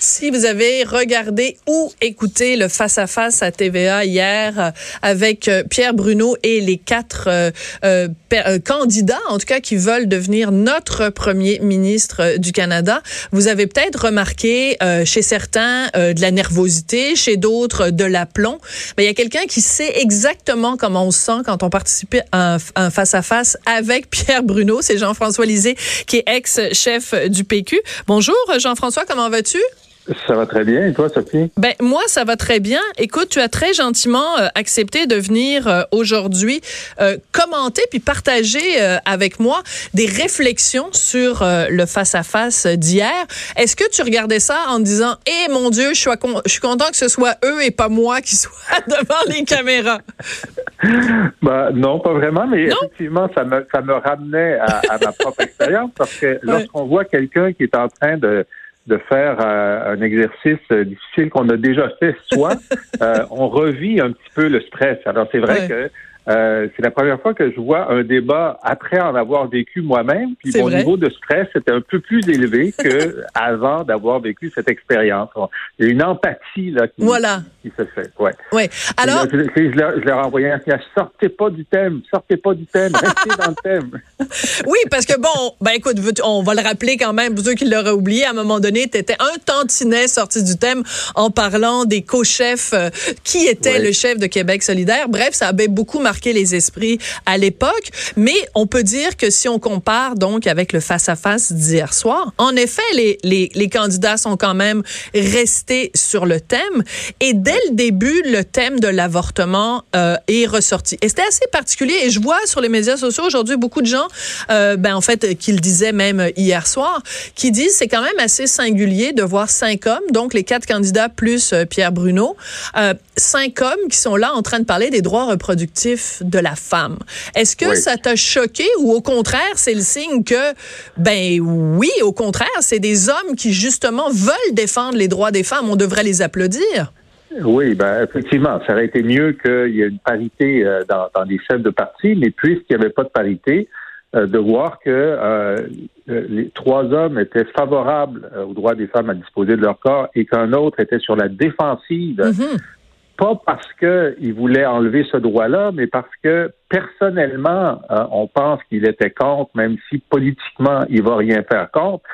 Si vous avez regardé ou écouté le face-à-face -à, TVA hier euh, avec euh, Pierre Bruno et les quatre euh, candidats, en tout cas, qui veulent devenir notre premier ministre du Canada, vous avez peut-être remarqué chez certains de la nervosité, chez d'autres de l'aplomb. Mais il y a quelqu'un qui sait exactement comment on se sent quand on participe à un face-à-face avec Pierre Bruno. C'est Jean-François Lisée, qui est ex-chef du PQ. Bonjour, Jean-François, comment vas-tu? Ça va très bien. Et toi, Sophie? Ben, moi, ça va très bien. Écoute, tu as très gentiment euh, accepté de venir euh, aujourd'hui euh, commenter puis partager avec moi des réflexions sur le face-à-face d'hier. Est-ce que tu regardais ça en disant, eh mon Dieu, je suis, je suis content que ce soit eux et pas moi qui soit devant les caméras? Ben, non, pas vraiment, mais effectivement, ça me, ça me ramenait à, à ma propre expérience parce que lorsqu'on voit quelqu'un qui est en train de de faire euh, un exercice difficile qu'on a déjà fait soit euh, on revit un petit peu le stress. Alors c'est vrai que euh, c'est la première fois que je vois un débat après en avoir vécu moi-même. Puis mon niveau de stress était un peu plus élevé que avant d'avoir vécu cette expérience. Il y a une empathie là qui, qui se fait. Ouais. Ouais. Alors, je, je, leur, envoyé un message sortez pas du thème, sortez pas du thème, restez dans le thème. oui, parce que bon, ben écoute, on va le rappeler quand même pour ceux qui l'auraient oublié. À un moment donné, tu étais un tantinet sorti du thème en parlant des co-chefs euh, qui était le chef de Québec solidaire. Bref, ça avait beaucoup marqué les esprits à l'époque. Mais on peut dire que si on compare donc avec le face-à-face d'hier soir, en effet, les, les, candidats sont quand même restés sur le thème. Et dès le début, le thème de l'avortement euh, est ressorti. Et c'était assez particulier. Et je vois sur les médias sociaux aujourd'hui beaucoup de gens, euh, ben en fait, qui le disaient même hier soir, qui disent c'est quand même assez singulier de voir cinq hommes, donc les quatre candidats plus euh, Pierre Bruno, euh, cinq hommes qui sont là en train de parler des droits reproductifs de la femme. Est-ce que ça t'a choqué ou au contraire, c'est le signe que, ben oui, au contraire, c'est des hommes qui justement veulent défendre les droits des femmes. On devrait les applaudir. Oui, ben effectivement, ça aurait été mieux qu'il y ait une parité euh, dans, dans, les chefs de parti, mais puisqu'il n'y avait pas de parité, euh, de voir que euh, les trois hommes étaient favorables aux droits des femmes à disposer de leur corps et qu'un autre était sur la défensive mm-hmm pas parce qu'il voulait enlever ce droit-là, mais parce que personnellement, euh, on pense qu'il était contre, même si politiquement, il va rien faire contre.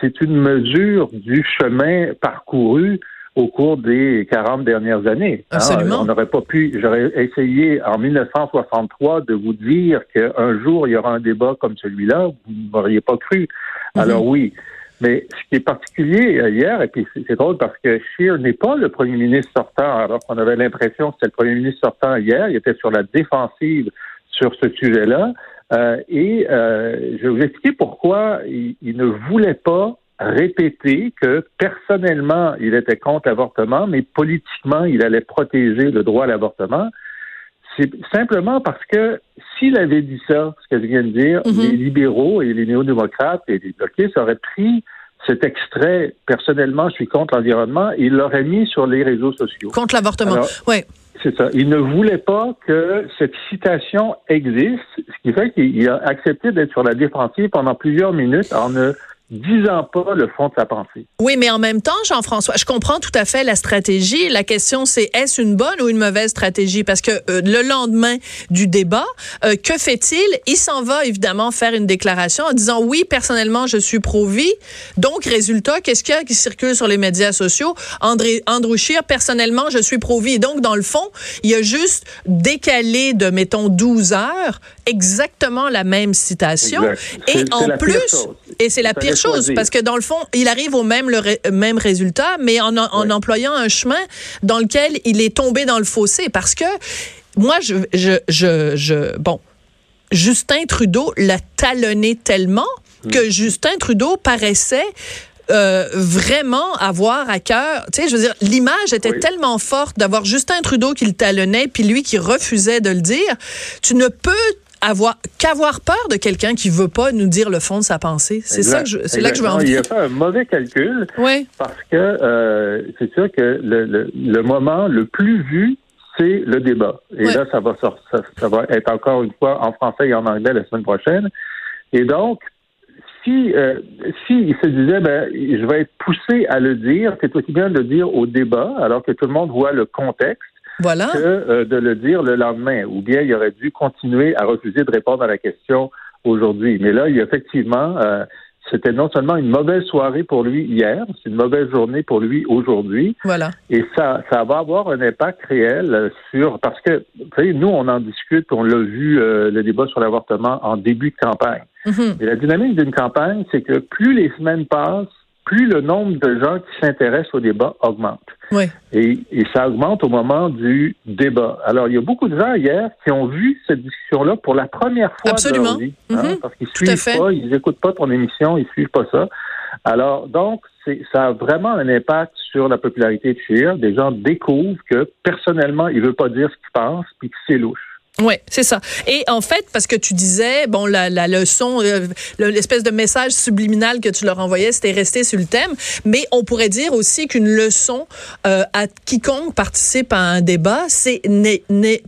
C'est une mesure du chemin parcouru au cours des 40 dernières années. Hein. Absolument. on n'aurait pas pu, j'aurais essayé en 1963 de vous dire qu'un jour il y aura un débat comme celui-là, vous ne m'auriez pas cru. Mm-hmm. Alors oui, mais ce qui est particulier euh, hier, et puis c'est drôle parce que Scheer n'est pas le premier ministre sortant, alors qu'on avait l'impression que c'était le premier ministre sortant hier, il était sur la défensive sur ce sujet-là. Euh, et euh, je vais vous expliquer pourquoi il, ne voulait pas répéter que personnellement, il était contre l'avortement, mais politiquement, il allait protéger le droit à l'avortement. C'est simplement parce que s'il avait dit ça, ce que je viens de dire, mhm. les libéraux et les néo-démocrates et les bloquistes auraient pris cet extrait, personnellement, je suis contre l'environnement, et il l'aurait mis sur les réseaux sociaux. Contre l'avortement, oui. C'est ça. Il ne voulait pas que cette citation existe, ce qui fait qu'il a accepté d'être sur la défensive pendant plusieurs minutes en ne disant pas le fond de sa pensée. Oui, mais en même temps, Jean-François, je comprends tout à fait la stratégie. La question, c'est est-ce une bonne ou une mauvaise stratégie? Parce que euh, le lendemain du débat, euh, que fait-il? Il s'en va évidemment faire une déclaration en disant oui, personnellement, je suis pro-vie. Donc, résultat, qu'est-ce qu'il y a qui circule sur les médias sociaux? André, Andrew Scheer, personnellement, je suis pro-vie. Donc, dans le fond, il a juste décalé de, mettons, 12 heures exactement la même citation. Et en plus, et c'est la pire chose parce que dans le fond, il arrive au même, le même résultat, mais en, en employant un chemin dans lequel il est tombé dans le fossé. Parce que moi, je, je, je, je bon, Justin Trudeau l'a talonné tellement hmm. que Justin Trudeau paraissait euh, vraiment avoir à cœur. Tu sais, je veux dire, l'image était tellement forte d'avoir Justin Trudeau qui le talonnait, puis lui qui refusait de le dire. Tu ne peux avoir qu'avoir peur de quelqu'un qui veut pas nous dire le fond de sa pensée. C'est ça que je, c'est là que je veux en venir. Il a fait un mauvais calcul. Oui. Parce que euh, c'est sûr que le, le, le, moment le plus vu, c'est le débat. Et là, ça va, ça, ça va être encore une fois en français et en anglais la semaine prochaine. Et donc, si euh, si se disait ben je vais être poussé à le dire, c'est aussi bien de le dire au débat alors que tout le monde voit le contexte voilà. que euh, de le dire le lendemain. Ou bien il aurait dû continuer à refuser de répondre à la question aujourd'hui. Mais là, il y a effectivement euh, c'était non seulement une mauvaise soirée pour lui hier, c'est une mauvaise journée pour lui aujourd'hui. Voilà. Et ça, ça va avoir un impact réel sur parce que vous savez, nous on en discute, on l'a vu euh, le débat sur l'avortement en début de campagne. Mm-hmm. Et la dynamique d'une campagne, c'est que plus les semaines passent, plus le nombre de gens qui s'intéressent au débat augmente. Oui. Et, et, ça augmente au moment du débat. Alors, il y a beaucoup de gens hier qui ont vu cette discussion-là pour la première fois Absolument. de leur vie. Hein, Mhm. parce qu'ils suivent pas, ils n'écoutent pas ton émission, ils suivent pas ça. Alors, donc, ça a vraiment un impact sur la popularité de Scheer. Des gens découvrent que, personnellement, il veut pas dire ce qu'il pense, puis que c'est louche. Oui, c'est ça. Et en fait, parce que tu disais, bon, la, leçon, euh, le- l'espèce de message subliminal que tu leur envoyais, c'était resté sur le thème. Mais on pourrait dire aussi qu'une leçon euh, à quiconque participe à un débat, c'est n'ay- n'ay-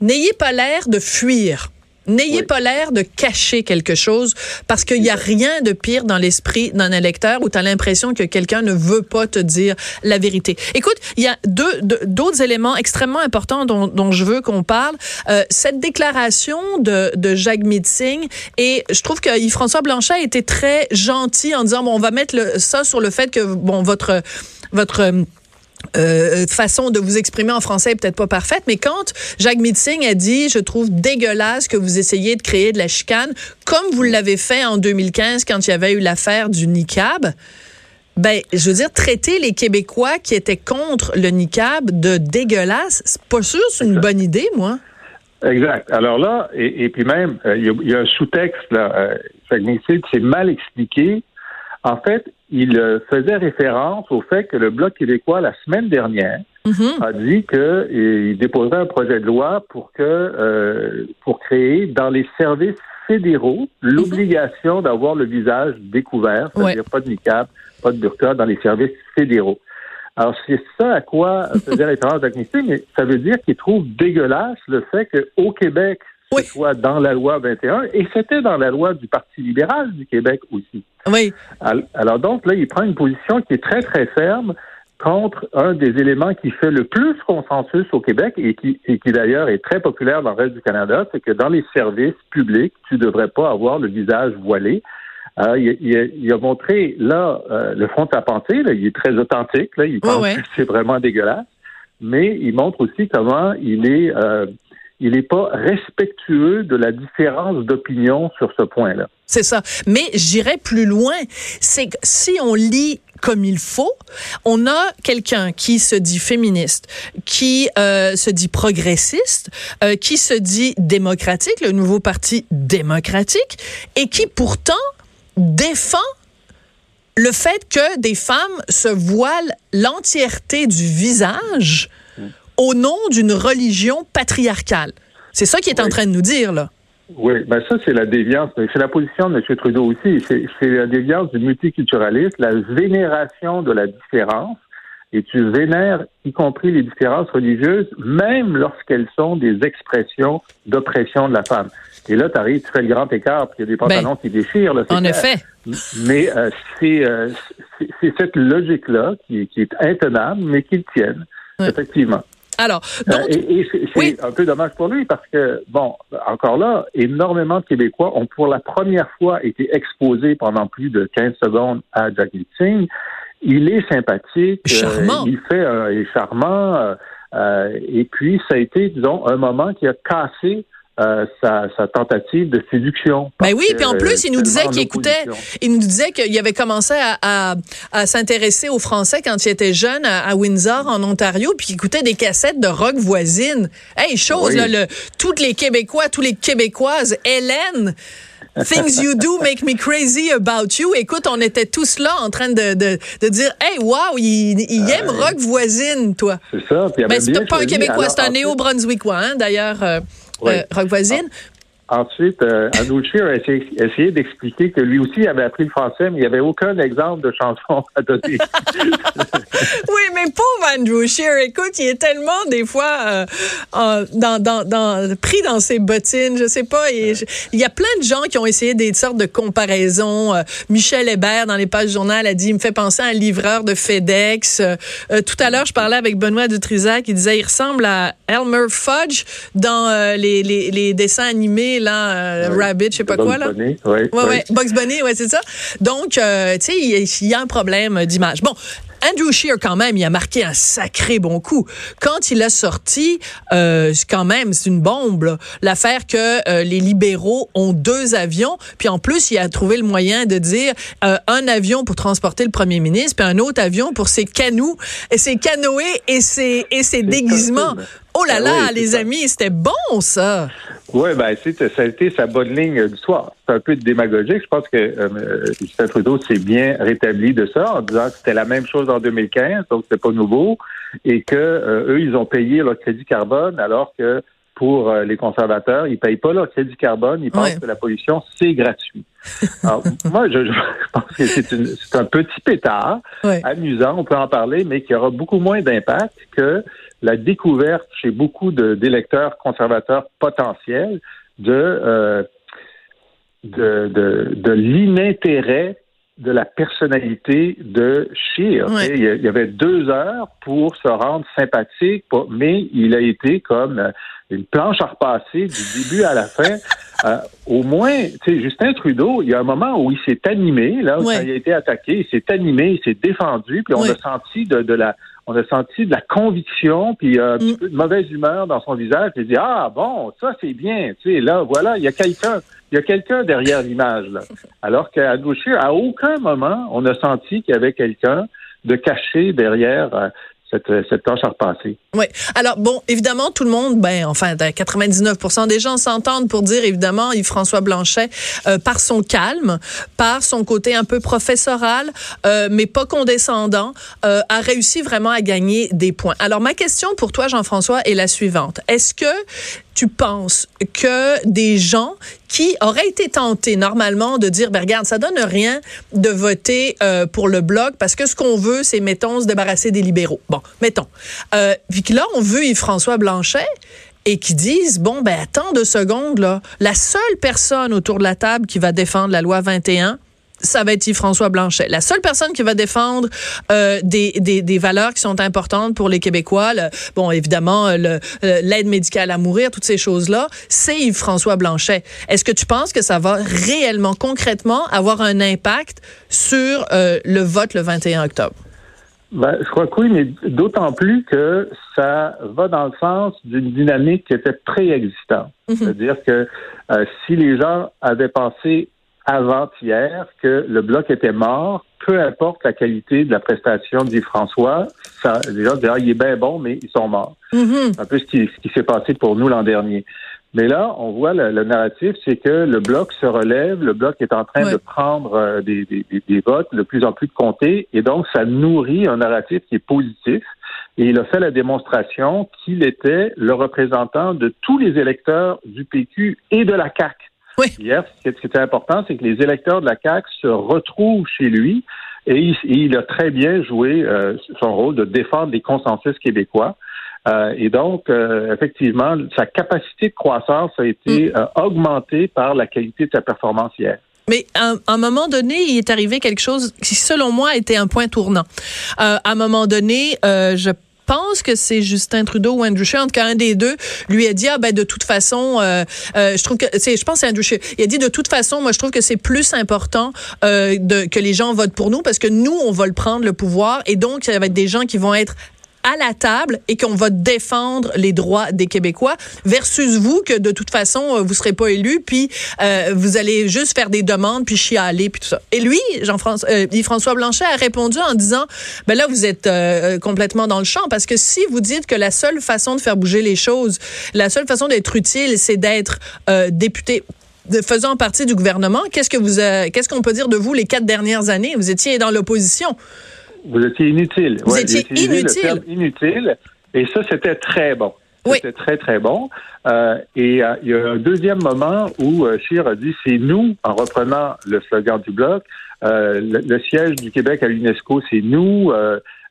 n'ayez pas l'air de fuir. N'ayez Oui. pas l'air de cacher quelque chose parce qu'il n'y a rien de pire dans l'esprit d'un électeur où tu as l'impression que quelqu'un ne veut pas te dire la vérité. Écoute, il y a deux deux- d'autres éléments extrêmement importants dont, dont je veux qu'on parle. Euh, cette déclaration de, de Jacques Mitzing et je trouve que Yves-François Blanchet a été très gentil en disant bon, on va mettre le, ça sur le fait que bon votre votre euh, euh, façon de vous exprimer en français est peut-être pas parfaite, mais quand Jacques Mitzing a dit, je trouve dégueulasse que vous essayez de créer de la chicane, comme vous l'avez fait en 2015 quand il y avait eu l'affaire du niqab, ben, je veux dire, traiter les Québécois qui étaient contre le niqab de dégueulasse, c'est pas sûr, c'est une bonne idée, moi. Exact. Alors là, et, et puis même, euh, il y, a- il y a un sous-texte, là, euh, c'est mal expliqué. En fait, il euh, faisait référence au fait que le Bloc québécois, la semaine dernière, Mhm. a dit qu'il déposerait un projet de loi pour que euh, pour créer dans les services fédéraux l'obligation d'avoir le visage découvert, c'est-à-dire pas de niqab, pas de burqa dans les services fédéraux. Alors c'est ça à quoi faisait référence Mitzig, mais ça veut dire qu'il trouve dégueulasse le fait qu'au Québec, ce Oui. soit dans la loi 21, et c'était dans la loi du Parti libéral du Québec aussi. Oui, Al- Alors donc, là, il prend une position qui est très, très ferme contre un des éléments qui fait le plus consensus au Québec et qui, et qui d'ailleurs est très populaire dans le reste du Canada, c'est que dans les services publics, tu ne devrais pas avoir le visage voilé. Euh, il, il a, il a montré, là, euh, le front penser, là, il est très authentique, là, il pense ouais. que c'est vraiment dégueulasse, mais il montre aussi comment il est... euh, il n'est pas respectueux de la différence d'opinion sur ce point-là. c'est ça. Mais j'irais plus loin. C'est que si on lit comme il faut, on a quelqu'un qui se dit féministe, qui euh, se dit progressiste, euh, qui se dit démocratique, le nouveau parti démocratique, et qui pourtant défend le fait que des femmes se voilent l'entièreté du visage au nom d'une religion patriarcale. C'est ça qu'il est en train de nous dire, là. Oui, ben ça, c'est la déviance. C'est la position de M. Trudeau aussi. C'est la déviance du multiculturalisme, la vénération de la différence. Et tu vénères, y compris les différences religieuses, même lorsqu'elles sont des expressions d'oppression de la femme. Et là, tu arrives, tu fais le grand écart, puis il y a des pantalons qui déchirent. Là, En clair. effet. Mais euh, c'est euh, c'est- cette logique-là qui, qui est intenable, mais qu'ils tiennent, Ouais. effectivement. Alors, Euh, donc, et et c'est oui. un peu dommage pour lui parce que, bon, encore là, énormément de Québécois ont pour la première fois été exposés pendant plus de 15 secondes à Jack Singh. Il est sympathique. euh, Charmant. il fait un, il est charmant. euh, euh, et puis, ça a été, disons, un moment qui a cassé euh, sa, sa tentative de séduction. Ben oui, puis en plus, il nous disait qu'il écoutait, il nous disait qu'il avait commencé à, à, à s'intéresser aux Français quand il était jeune à, à Windsor, en Ontario, puis qu'il écoutait des cassettes de rock voisine. Hey, chose, Oui. là, le, toutes les Québécois, tous les Québécoises, Hélène, Things you do make me crazy about you. Écoute, on était tous là en train de, de, de dire, hey, wow, il, il aime rock voisine, toi. C'est ça. puis Ben, c'est pas un. Québécois, c'est un néo-brunswickois, hein, d'ailleurs, euh, Oui. euh, rock voisine. Ensuite, euh, Andrew Scheer a essayé, essayé d'expliquer que lui aussi avait appris le français, mais il n'y avait aucun exemple de chanson à donner. Oui, mais pauvre Andrew Shear, écoute, il est tellement des fois euh, dans, dans, dans, pris dans ses bottines, je sais pas. il y a plein de gens qui ont essayé des sortes de comparaisons. Euh, Michel Hébert, dans les pages journal, a dit, il me fait penser à un livreur de FedEx. Tout à l'heure, je parlais avec Benoît Dutrisac, qui disait, il ressemble à Elmer Fudge dans les, les, les, dessins animés, là, Rabbit, je sais pas quoi, là. Bunny, oui, ouais, ouais, Bugs Bunny, ouais, c'est ça. Donc, tu sais, il y, a un problème d'image. Bon, Andrew Shear, quand même, il a marqué un sacré bon coup. Quand il a sorti, euh, quand même, c'est une bombe, l'affaire que euh, les libéraux ont deux avions, puis en plus, il a trouvé le moyen de dire euh, un avion pour transporter le premier ministre, puis un autre avion pour ses canots, et ses canoës et ses, et ses déguisements. Oh là ah là, les amis, c'était bon, ça. Oui, ben, ça a été sa bonne ligne du soir. C'est un peu démagogique. Je pense que euh, Justin Trudeau s'est bien rétabli de ça en disant que c'était la même chose en 2015, donc c'était pas nouveau, et que euh, eux, ils ont payé leur crédit carbone alors que pour euh, les conservateurs, ils payent pas leur crédit carbone, ils pensent que la pollution, c'est gratuit. Alors, moi, je, pense que c'est un petit pétard, amusant, on peut en parler, mais qui aura beaucoup moins d'impact que la découverte chez beaucoup d'électeurs conservateurs potentiels de, euh, de, de, de l'inintérêt de la personnalité de Scheer. Il y avait deux heures pour se rendre sympathique, mais il a été comme euh, une planche à repasser du début à la fin. Euh, au moins, tu sais, Justin Trudeau, il y a un moment où il s'est animé, là, où il a été attaqué, il s'est animé, il s'est défendu, puis on a senti de, de, la on a senti de la conviction, puis un petit mm. peu de mauvaise humeur dans son visage, puis il dit Ah bon, ça c'est bien, tu sais, là, voilà, il y a quelqu'un. Il y a quelqu'un derrière l'image, là. Alors qu'à gauche, à aucun moment, on a senti qu'il y avait quelqu'un de caché derrière euh, cette, cette tâche à repasser. Oui. Alors, bon, évidemment, tout le monde, ben, enfin, 99 des gens s'entendent pour dire, évidemment, Yves-François Blanchet, euh, par son calme, par son côté un peu professoral, euh, mais pas condescendant, euh, a réussi vraiment à gagner des points. Alors, ma question pour toi, Jean-François, est la suivante. Est-ce que tu penses que des gens qui auraient été tentés normalement de dire, ben regarde, ça donne rien de voter euh, pour le bloc parce que ce qu'on veut, c'est, mettons, se débarrasser des libéraux. Bon, mettons. Euh, puis que là, on veut Yves-François Blanchet et qui disent, bon, ben attends deux secondes, là, la seule personne autour de la table qui va défendre la loi 21, ça va être Yves-François Blanchet. La seule personne qui va défendre euh, des, des, des, valeurs qui sont importantes pour les Québécois, bon, évidemment, l'aide médicale à mourir, toutes ces choses-là, c'est Yves-François Blanchet. Est-ce que tu penses que ça va réellement, concrètement, avoir un impact sur euh, le vote le 21 octobre? Ben, je crois que oui, mais d'autant plus que ça va dans le sens d'une dynamique qui était préexistante. Mm-hmm. C'est-à-dire que euh, si les gens avaient pensé avant-hier que le bloc était mort, peu importe la qualité de la prestation de François, ça, les gens disaient, ah, il est bien bon, mais ils sont morts. Mm-hmm. Un peu ce qui, ce qui s'est passé pour nous l'an dernier. Mais là, on voit le, narratif, c'est que le bloc se relève, le bloc est en train de prendre euh, des, des, des, votes, de plus en plus de comtés, et donc ça nourrit un narratif qui est positif. Et il a fait la démonstration qu'il était le représentant de tous les électeurs du PQ et de la Hier, ce qui était important, c'est que les électeurs de la CAQ se retrouvent chez lui et il, a très bien joué euh, son rôle de défendre les consensus québécois. Euh, et donc, euh, effectivement, sa capacité de croissance a été mm. augmentée par la qualité de sa performance hier. Mais à, un moment donné, il est arrivé quelque chose qui, selon moi, était un point tournant. à un moment donné, je pense que c'est Justin Trudeau ou Andrew Scheer, en tout cas un des deux, lui a dit ah ben de toute façon, euh, euh, je trouve que c'est, je pense c'est Andrew Scheer. Il a dit de toute façon, moi je trouve que c'est plus important euh, de, que les gens votent pour nous parce que nous on va le prendre le pouvoir et donc ça va être des gens qui vont être à la table et qu'on va défendre les droits des Québécois versus vous que de toute façon euh, vous serez pas élu puis euh, vous allez juste faire des demandes puis chialer puis tout ça. Et lui, Jean-François euh, François Blanchet a répondu en disant ben là vous êtes complètement dans le champ parce que si vous dites que la seule façon de faire bouger les choses, la seule façon d'être utile c'est d'être député faisant partie du gouvernement, qu'est-ce que vous qu'est-ce qu'on peut dire de vous les quatre dernières années? Vous étiez dans l'opposition. Vous étiez inutile. Vous étiez inutile. inutile. Et ça, c'était très bon. C'était très, très bon. Euh, et euh, il y a un deuxième moment où euh, Scheer a dit c'est nous, en reprenant le slogan du bloc, le, le, siège du Québec à l'UNESCO, c'est nous,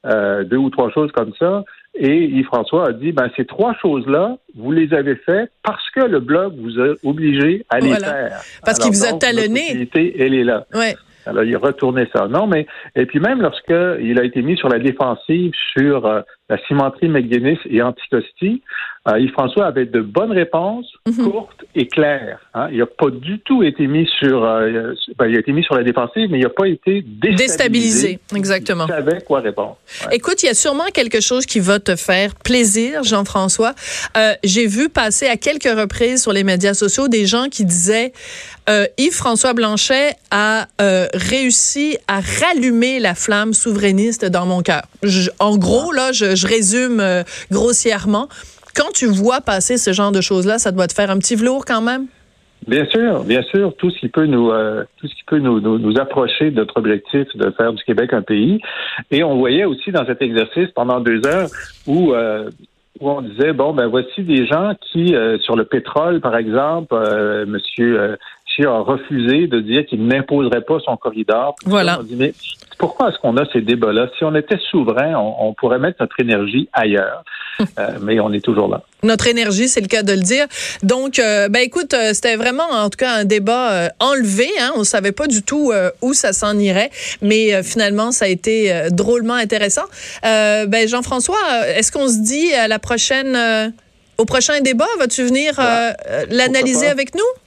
deux ou trois choses comme ça. Et Yves-François a dit, ben, ces trois choses-là, vous les avez faites parce que le bloc vous a obligé à les faire. Parce qu'il vous a talonné. Elle est là. Ouais. Alors, il a retourné ça. Non, mais, et puis même lorsqu'il a été mis sur la défensive sur euh, la cimenterie McGuinness et Anticosti, euh, Yves-François avait de bonnes réponses, mhm. courtes et claires. Hein. Il n'a pas du tout été mis sur, euh, ben, il a été mis sur la défensive, mais il n'a pas été déstabilisé. Déstabilisé, exactement. Il savait quoi répondre. Écoute, il y a sûrement quelque chose qui va te faire plaisir, Jean-François. Euh, J'ai vu passer à quelques reprises sur les médias sociaux des gens qui disaient Yves-François Blanchet a réussi à rallumer la flamme souverainiste dans mon cœur. En gros, là, je, résume euh, grossièrement quand tu vois passer ce genre de choses-là, ça doit te faire un petit velours quand même? Bien sûr, bien sûr, tout ce qui peut nous euh, tout ce qui peut nous, approcher de notre objectif de faire du Québec un pays. Et on voyait aussi dans cet exercice pendant deux heures où euh, on disait bon ben voici des gens qui sur le pétrole par exemple, Monsieur a refusé de dire qu'il n'imposerait pas son corridor. Voilà. mais pourquoi est-ce qu'on a ces débats-là? Si on était souverain, on, pourrait mettre notre énergie ailleurs. Euh, mais on est toujours là. Notre énergie, c'est le cas de le dire. Donc, euh, ben écoute, euh, c'était vraiment, en tout cas, un débat enlevé. Hein? On savait pas du tout où ça s'en irait, mais finalement, ça a été drôlement intéressant. ben Jean-François, est-ce qu'on se dit à la prochaine, au prochain débat, vas-tu venir l'analyser avec nous?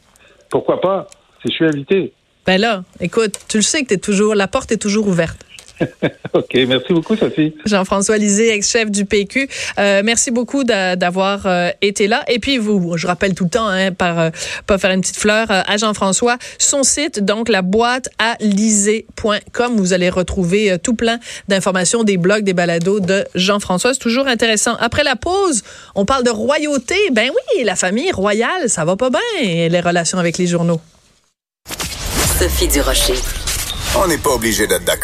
Pourquoi pas? Si je suis invité. Ben là, écoute, tu le sais que es toujours, la porte est toujours ouverte. OK, merci beaucoup, Sophie. Jean-François Lisée, ex-chef du PQ. Euh, merci beaucoup d'avoir euh, été là. Et puis, vous, je rappelle tout le temps, hein, par euh, pas faire une petite fleur, à Jean-François, son site, donc la boîte à lisée.com. Vous allez retrouver tout plein d'informations, des blogs, des balados de Jean-François. C'est toujours intéressant. Après la pause, on parle de royauté. Ben oui, la famille royale, ça va pas bien, les relations avec les journaux. Sophie Durocher. On n'est pas obligé d'être d'accord.